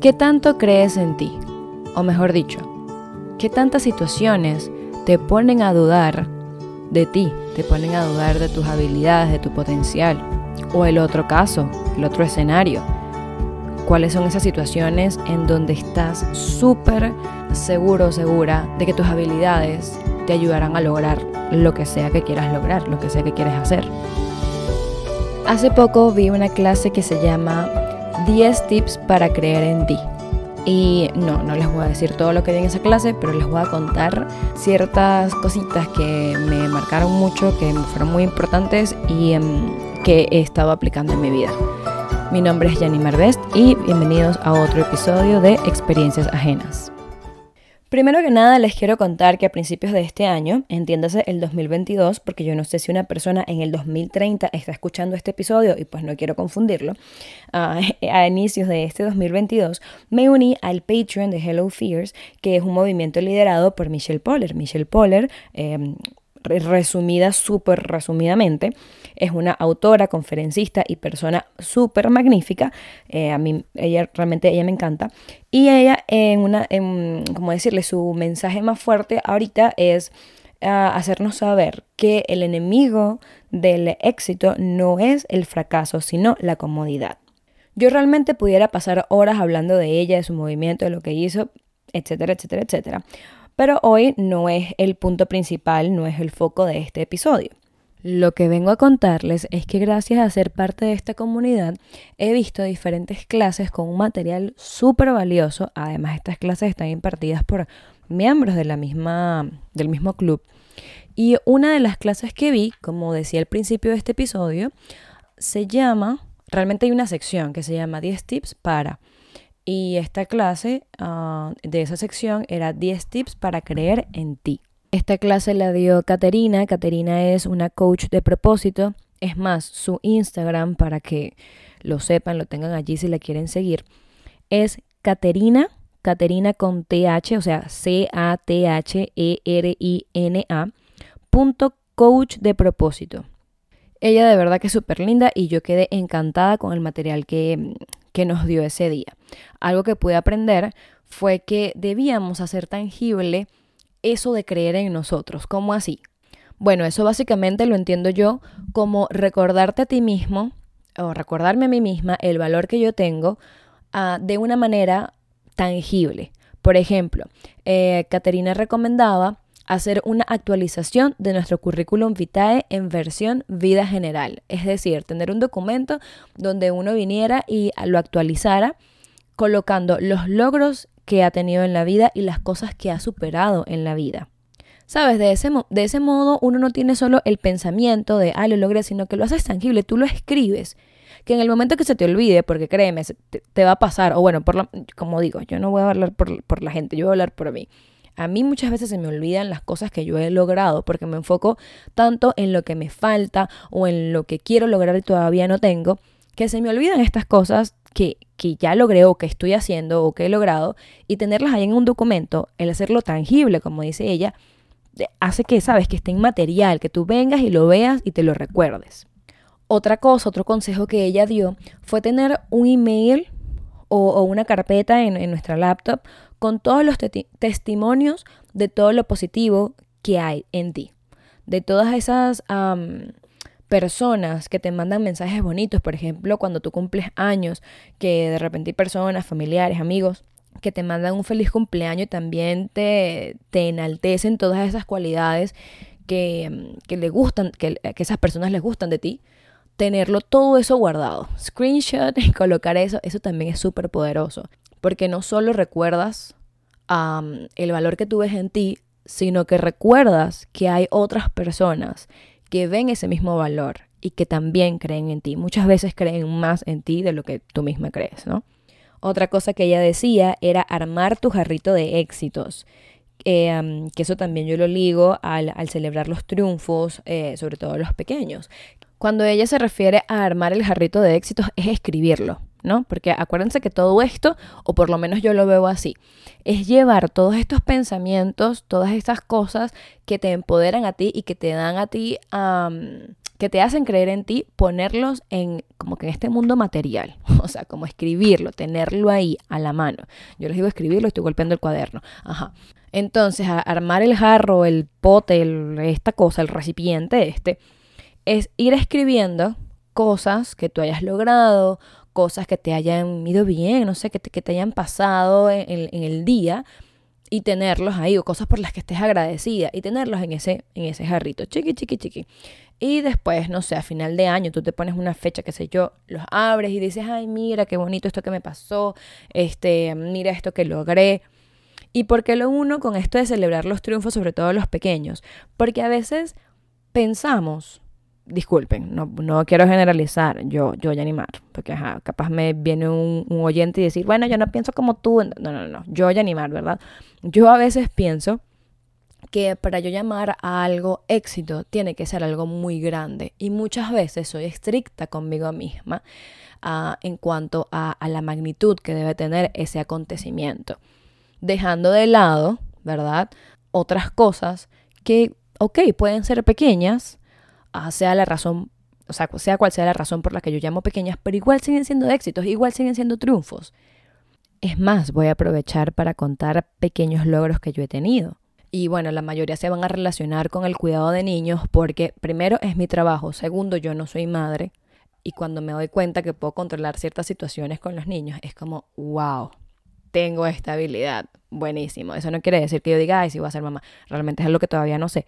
¿qué tanto crees en ti? O mejor dicho, ¿qué tantas situaciones te ponen a dudar de ti? Te ponen a dudar de tus habilidades, de tu potencial. O el otro caso, el otro escenario. ¿Cuáles son esas situaciones en donde estás súper seguro o segura de que tus habilidades te ayudarán a lograr lo que sea que quieras lograr, lo que sea que quieres hacer? Hace poco vi una clase que se llama 10 tips para creer en ti. Y no, no les voy a decir todo lo que vi en esa clase, pero les voy a contar ciertas cositas que me marcaron mucho, que fueron muy importantes y em, que he estado aplicando en mi vida. Mi nombre es Janine Marvest y bienvenidos a otro episodio de Experiencias Ajenas. Primero que nada les quiero contar que a principios de este año, entiéndase el 2022, porque yo no sé si una persona en el 2030 está escuchando este episodio y pues no quiero confundirlo, a inicios de este 2022 me uní al Patreon de Hello Fears, que es un movimiento liderado por Michelle Poller. Michelle Poller, em, resumida, súper resumidamente, es una autora, conferencista y persona súper magnífica. Eh, a mí, ella realmente, ella me encanta. Y ella, en una, en, como decirle, su mensaje más fuerte ahorita es ah, hacernos saber que el enemigo del éxito no es el fracaso, sino la comodidad. Yo realmente pudiera pasar horas hablando de ella, de su movimiento, de lo que hizo, etcétera, etcétera, etcétera. Pero hoy no es el punto principal, no es el foco de este episodio. Lo que vengo a contarles es que gracias a ser parte de esta comunidad he visto diferentes clases con un material súper valioso. Además, estas clases están impartidas por miembros de la misma, del mismo club. Y una de las clases que vi, como decía al principio de este episodio, se llama, realmente hay una sección que se llama 10 tips para y esta clase ah, de esa sección era 10 tips para creer en ti. Esta clase la dio Caterina. Caterina es una coach de propósito. Es más, su Instagram, para que lo sepan, lo tengan allí si la quieren seguir, es Caterina, Caterina con TH, o sea, C-A-T-H-E-R-I-N-A, punto coach de propósito. Ella de verdad que es súper linda y yo quedé encantada con el material que, que nos dio ese día. Algo que pude aprender fue que debíamos hacer tangible eso de creer en nosotros. ¿Cómo así? Bueno, eso básicamente lo entiendo yo como recordarte a ti mismo o recordarme a mí misma el valor que yo tengo ah, de una manera tangible. Por ejemplo, eh, Caterina recomendaba hacer una actualización de nuestro currículum vitae en versión vida general. Es decir, tener un documento donde uno viniera y lo actualizara colocando los logros que ha tenido en la vida y las cosas que ha superado en la vida. ¿Sabes? De ese, de ese modo uno no tiene solo el pensamiento de, ah, lo logré, sino que lo haces tangible, tú lo escribes. Que en el momento que se te olvide, porque créeme, te, va a pasar, o bueno, por como digo, yo no voy a hablar por, por la gente, yo voy a hablar por mí. A mí muchas veces se me olvidan las cosas que yo he logrado porque me enfoco tanto en lo que me falta o en lo que quiero lograr y todavía no tengo, que se me olvidan estas cosas que, que ya logré o que estoy haciendo o que he logrado y tenerlas ahí en un documento, el hacerlo tangible, como dice ella, hace que, sabes, que esté en material, que tú vengas y lo veas y te lo recuerdes. Otra cosa, otro consejo que ella dio fue tener un email o, una carpeta en, nuestra laptop con todos los testimonios de todo lo positivo que hay en ti. De todas esas personas que te mandan mensajes bonitos, por ejemplo, cuando tú cumples años, que de repente hay personas, familiares, amigos, que te mandan un feliz cumpleaños y también te, te enaltecen todas esas cualidades que, que le gustan, que esas personas les gustan de ti tenerlo todo eso guardado. Screenshot y colocar eso, eso también es súper poderoso porque no solo recuerdas el valor que tú ves en ti, sino que recuerdas que hay otras personas que ven ese mismo valor y que también creen en ti. Muchas veces creen más en ti de lo que tú misma crees, ¿no? Otra cosa que ella decía era armar tu jarrito de éxitos. Eh, que eso también yo lo ligo al, celebrar los triunfos, eh, sobre todo los pequeños. Cuando ella se refiere a armar el jarrito de éxitos es escribirlo. ¿no? Porque acuérdense que todo esto, o por lo menos yo lo veo así, es llevar todos estos pensamientos, todas estas cosas que te empoderan a ti y que te dan a ti que te hacen creer en ti, ponerlos en como que en este mundo material, o sea, como escribirlo, tenerlo ahí a la mano. Yo les digo escribirlo, estoy golpeando el cuaderno. Ajá. Entonces, armar el jarro, el pote, esta cosa, el recipiente este, es ir escribiendo cosas que tú hayas logrado, cosas que te hayan ido bien, no sé, que te, que te hayan pasado en, en el día y tenerlos ahí, o cosas por las que estés agradecida, y tenerlos en ese, en ese jarrito, chiqui, chiqui, chiqui. Y después, no sé, a final de año tú te pones una fecha, qué sé yo, los abres y dices, ay, mira, qué bonito esto que me pasó, este, mira esto que logré. ¿Y por qué lo uno con esto de celebrar los triunfos, sobre todo los pequeños? Porque a veces pensamos, disculpen, no, no quiero generalizar, yo, yo voy a animar, porque ajá, capaz me viene un, oyente y decir, bueno, yo no pienso como tú, no, no, no, yo voy a animar, ¿verdad? Yo a veces pienso que para yo llamar a algo éxito tiene que ser algo muy grande y muchas veces soy estricta conmigo misma uh, en cuanto a, a la magnitud que debe tener ese acontecimiento, dejando de lado, ¿verdad? Otras cosas que, ok, pueden ser pequeñas, sea la razón, o sea, sea cual sea la razón por la que yo llamo pequeñas, pero igual siguen siendo éxitos, igual siguen siendo triunfos. Es más, voy a aprovechar para contar pequeños logros que yo he tenido. Y bueno, la mayoría se van a relacionar con el cuidado de niños porque primero es mi trabajo, segundo yo no soy madre y cuando me doy cuenta que puedo controlar ciertas situaciones con los niños es como, wow, tengo esta habilidad, buenísimo. Eso no quiere decir que yo diga, ay, sí voy a ser mamá, realmente es algo que todavía no sé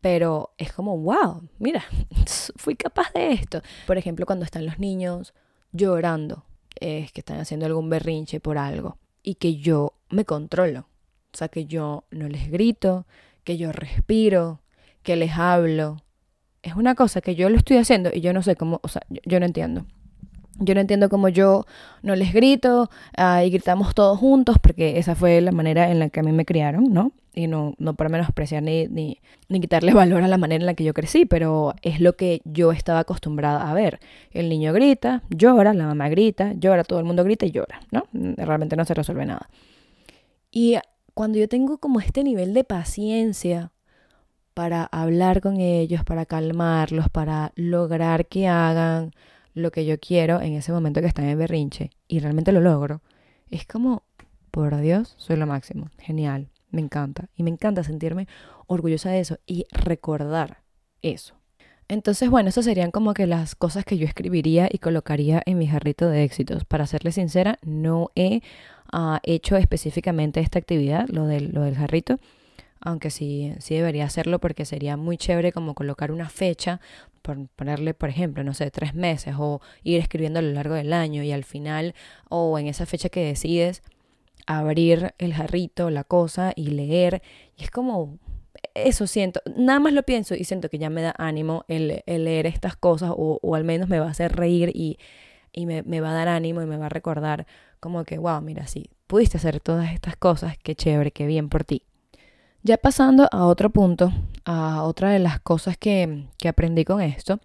pero es como, wow, mira, fui capaz de esto. Por ejemplo, cuando están los niños llorando, es que están haciendo algún berrinche por algo y que yo me controlo. O sea, que yo no les grito, que yo respiro, que les hablo. Es una cosa que yo lo estoy haciendo y yo no sé cómo, o sea, yo, no entiendo. Yo no entiendo cómo yo no les grito ah, y gritamos todos juntos, porque esa fue la manera en la que a mí me criaron, ¿no? y no, no por menospreciar ni, ni, ni, quitarle valor a la manera en la que yo crecí, pero es lo que yo estaba acostumbrada a ver. El niño grita, llora, la mamá grita, llora, todo el mundo grita y llora, ¿no? Realmente no se resuelve nada. Y cuando yo tengo como este nivel de paciencia para hablar con ellos, para calmarlos, para lograr que hagan lo que yo quiero en ese momento que están en berrinche, y realmente lo logro, es como, por Dios, soy lo máximo, genial, me encanta. Y me encanta sentirme orgullosa de eso y recordar eso. Entonces, bueno, esas serían como que las cosas que yo escribiría y colocaría en mi jarrito de éxitos. Para serle sincera, no he uh, hecho específicamente esta actividad, lo del, lo del jarrito, aunque sí, sí debería hacerlo porque sería muy chévere como colocar una fecha, por ponerle, por ejemplo, no sé, tres meses o ir escribiendo a lo largo del año y al final o en esa fecha que decides, abrir el jarrito, la cosa y leer. Y es como, eso siento, nada más lo pienso y siento que ya me da ánimo el, leer estas cosas o, o, al menos me va a hacer reír y, y me, va a dar ánimo y me va a recordar como que, wow, mira, sí, pudiste hacer todas estas cosas, qué chévere, qué bien por ti. Ya pasando a otro punto, a otra de las cosas que, que aprendí con esto,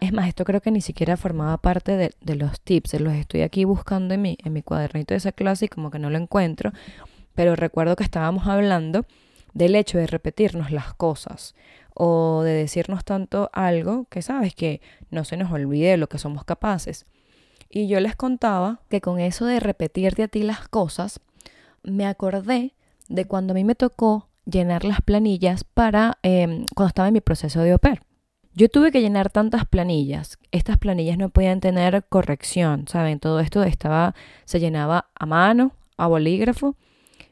es más, esto creo que ni siquiera formaba parte de, los tips. Los estoy aquí buscando en mi, en mi cuadernito de esa clase y como que no lo encuentro. Pero recuerdo que estábamos hablando del hecho de repetirnos las cosas o de decirnos tanto algo que sabes que no se nos olvide de lo que somos capaces. Y yo les contaba que con eso de repetirte a ti las cosas, me acordé de cuando a mí me tocó llenar las planillas para em, cuando estaba en mi proceso de oper. Yo tuve que llenar tantas planillas. Estas planillas no podían tener corrección, ¿saben? Todo esto estaba, se llenaba a mano, a bolígrafo,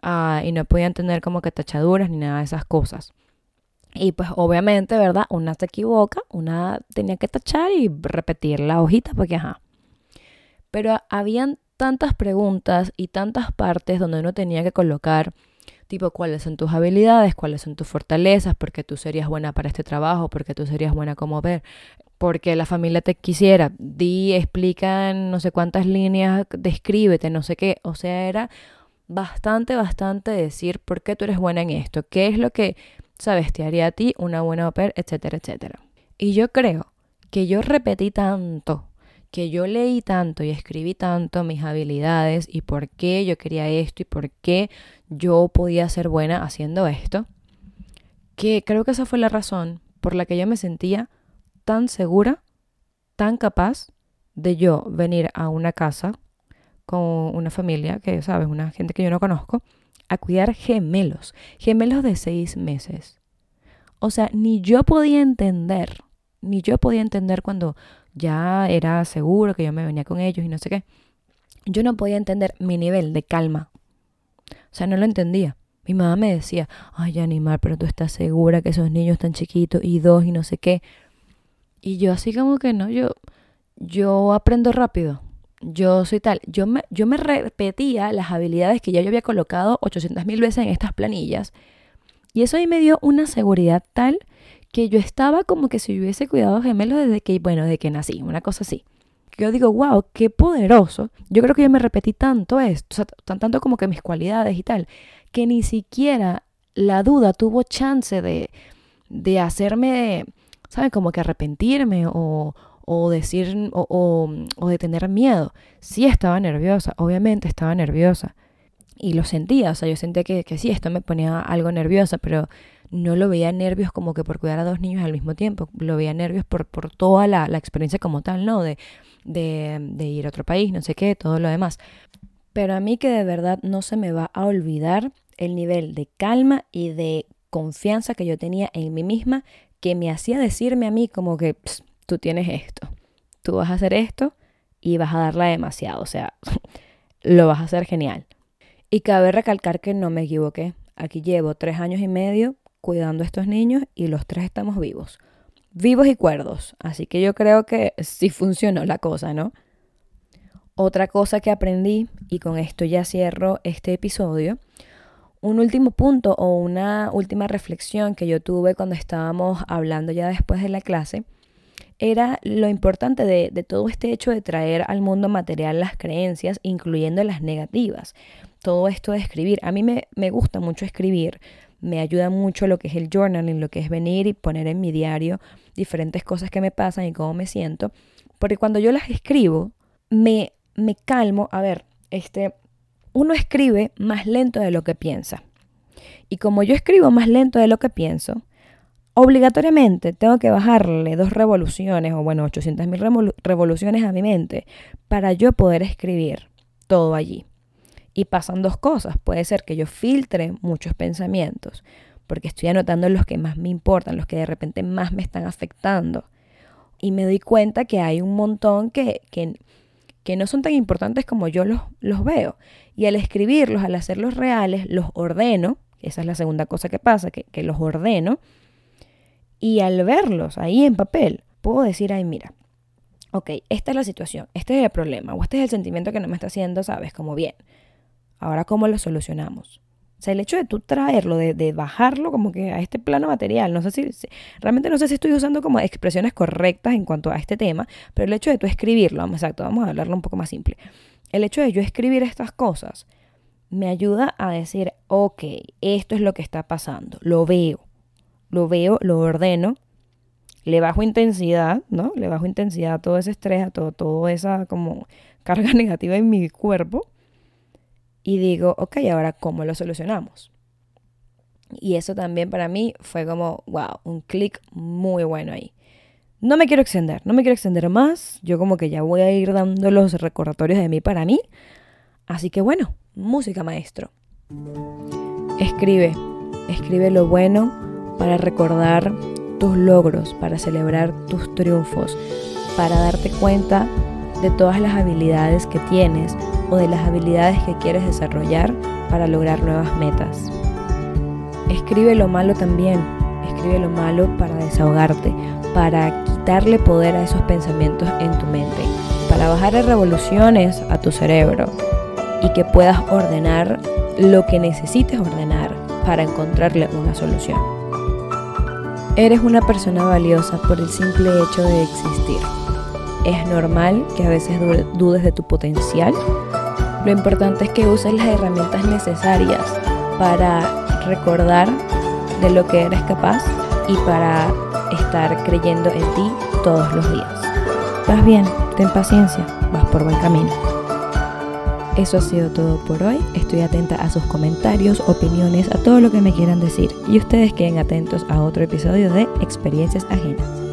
ah, y no podían tener como que tachaduras ni nada de esas cosas. Y pues obviamente, ¿verdad? Una se equivoca, una tenía que tachar y repetir la hojita porque ajá. Pero habían tantas preguntas y tantas partes donde uno tenía que colocar tipo cuáles son tus habilidades, cuáles son tus fortalezas, porque tú serías buena para este trabajo, porque tú serías buena como ver, porque la familia te quisiera, di, explica en no sé cuántas líneas, descríbete, no sé qué, o sea, era bastante, bastante decir por qué tú eres buena en esto, qué es lo que, sabes, te haría a ti una buena oper, etcétera, etcétera. Y yo creo que yo repetí tanto que yo leí tanto y escribí tanto mis habilidades y por qué yo quería esto y por qué yo podía ser buena haciendo esto, que creo que esa fue la razón por la que yo me sentía tan segura, tan capaz de yo venir a una casa con una familia que, sabes, una gente que yo no conozco, a cuidar gemelos, gemelos de seis meses. O sea, ni yo podía entender, ni yo podía entender cuando ya era seguro que yo me venía con ellos y no sé qué. Yo no podía entender mi nivel de calma. O sea, no lo entendía. Mi mamá me decía, ay, animal, pero tú estás segura que esos niños tan chiquitos y dos y no sé qué. Y yo así como que no, yo, yo aprendo rápido. Yo soy tal. Yo me, yo me repetía las habilidades que ya yo había colocado 800 mil veces en estas planillas. Y eso ahí me dio una seguridad tal que yo estaba como que si hubiese cuidado gemelos desde que, bueno, desde que nací, una cosa así. Yo digo, wow, qué poderoso. Yo creo que yo me repetí tanto esto, tan, tanto como que mis cualidades y tal, que ni siquiera la duda tuvo chance de, de hacerme, ¿sabes? Como que arrepentirme o, o decir, o, o, de tener miedo. Sí estaba nerviosa, obviamente estaba nerviosa. Y lo sentía, o sea, yo sentía que, que sí, esto me ponía algo nerviosa, pero no lo veía nervios como que por cuidar a dos niños al mismo tiempo, lo veía nervios por, por toda la, la experiencia como tal, ¿no? De, de, de ir a otro país, no sé qué, todo lo demás. Pero a mí que de verdad no se me va a olvidar el nivel de calma y de confianza que yo tenía en mí misma que me hacía decirme a mí como que tú tienes esto, tú vas a hacer esto y vas a darla demasiado, o sea, lo vas a hacer genial. Y cabe recalcar que no me equivoqué. Aquí llevo tres años y medio cuidando a estos niños y los tres estamos vivos. Vivos y cuerdos. Así que yo creo que sí funcionó la cosa, ¿no? Otra cosa que aprendí, y con esto ya cierro este episodio, un último punto o una última reflexión que yo tuve cuando estábamos hablando ya después de la clase, era lo importante de, de, todo este hecho de traer al mundo material las creencias, incluyendo las negativas. Todo esto de escribir. A mí me, me gusta mucho escribir, me ayuda mucho lo que es el journaling, lo que es venir y poner en mi diario diferentes cosas que me pasan y cómo me siento, porque cuando yo las escribo, me, me calmo, a ver, este, uno escribe más lento de lo que piensa. Y como yo escribo más lento de lo que pienso, obligatoriamente tengo que bajarle dos revoluciones, o bueno, 800 mil revoluciones a mi mente para yo poder escribir todo allí. Y pasan dos cosas. Puede ser que yo filtre muchos pensamientos, porque estoy anotando los que más me importan, los que de repente más me están afectando. Y me doy cuenta que hay un montón que, que, que no son tan importantes como yo los, los veo. Y al escribirlos, al hacerlos reales, los ordeno. Esa es la segunda cosa que pasa, que, que los ordeno. Y al verlos ahí en papel, puedo decir, ay, mira, ok, esta es la situación, este es el problema, o este es el sentimiento que no me está haciendo, sabes, como bien. Ahora, ¿cómo lo solucionamos? O sea, el hecho de tú traerlo, de, bajarlo como que a este plano material, no sé si, realmente no sé si estoy usando como expresiones correctas en cuanto a este tema, pero el hecho de tú escribirlo, vamos, exacto, vamos a hablarlo un poco más simple. El hecho de yo escribir estas cosas me ayuda a decir, ok, esto es lo que está pasando, lo veo, lo veo, lo ordeno, le bajo intensidad, ¿no? Le bajo intensidad a todo ese estrés, a todo, toda esa como carga negativa en mi cuerpo y digo, ok, ahora cómo lo solucionamos. Y eso también para mí fue como, wow, un clic muy bueno ahí. No me quiero extender, no me quiero extender más. Yo como que ya voy a ir dando los recordatorios de mí para mí. Así que bueno, música maestro. Escribe, escribe lo bueno para recordar tus logros, para celebrar tus triunfos, para darte cuenta de todas las habilidades que tienes o de las habilidades que quieres desarrollar para lograr nuevas metas. Escribe lo malo también, escribe lo malo para desahogarte, para quitarle poder a esos pensamientos en tu mente, para bajar revoluciones a tu cerebro y que puedas ordenar lo que necesites ordenar para encontrarle una solución. Eres una persona valiosa por el simple hecho de existir. Es normal que a veces dudes de tu potencial. Lo importante es que uses las herramientas necesarias para recordar de lo que eres capaz y para estar creyendo en ti todos los días. Vas bien, ten paciencia, vas por buen camino. Eso ha sido todo por hoy. Estoy atenta a sus comentarios, opiniones, a todo lo que me quieran decir. Y ustedes queden atentos a otro episodio de Experiencias Ajenas.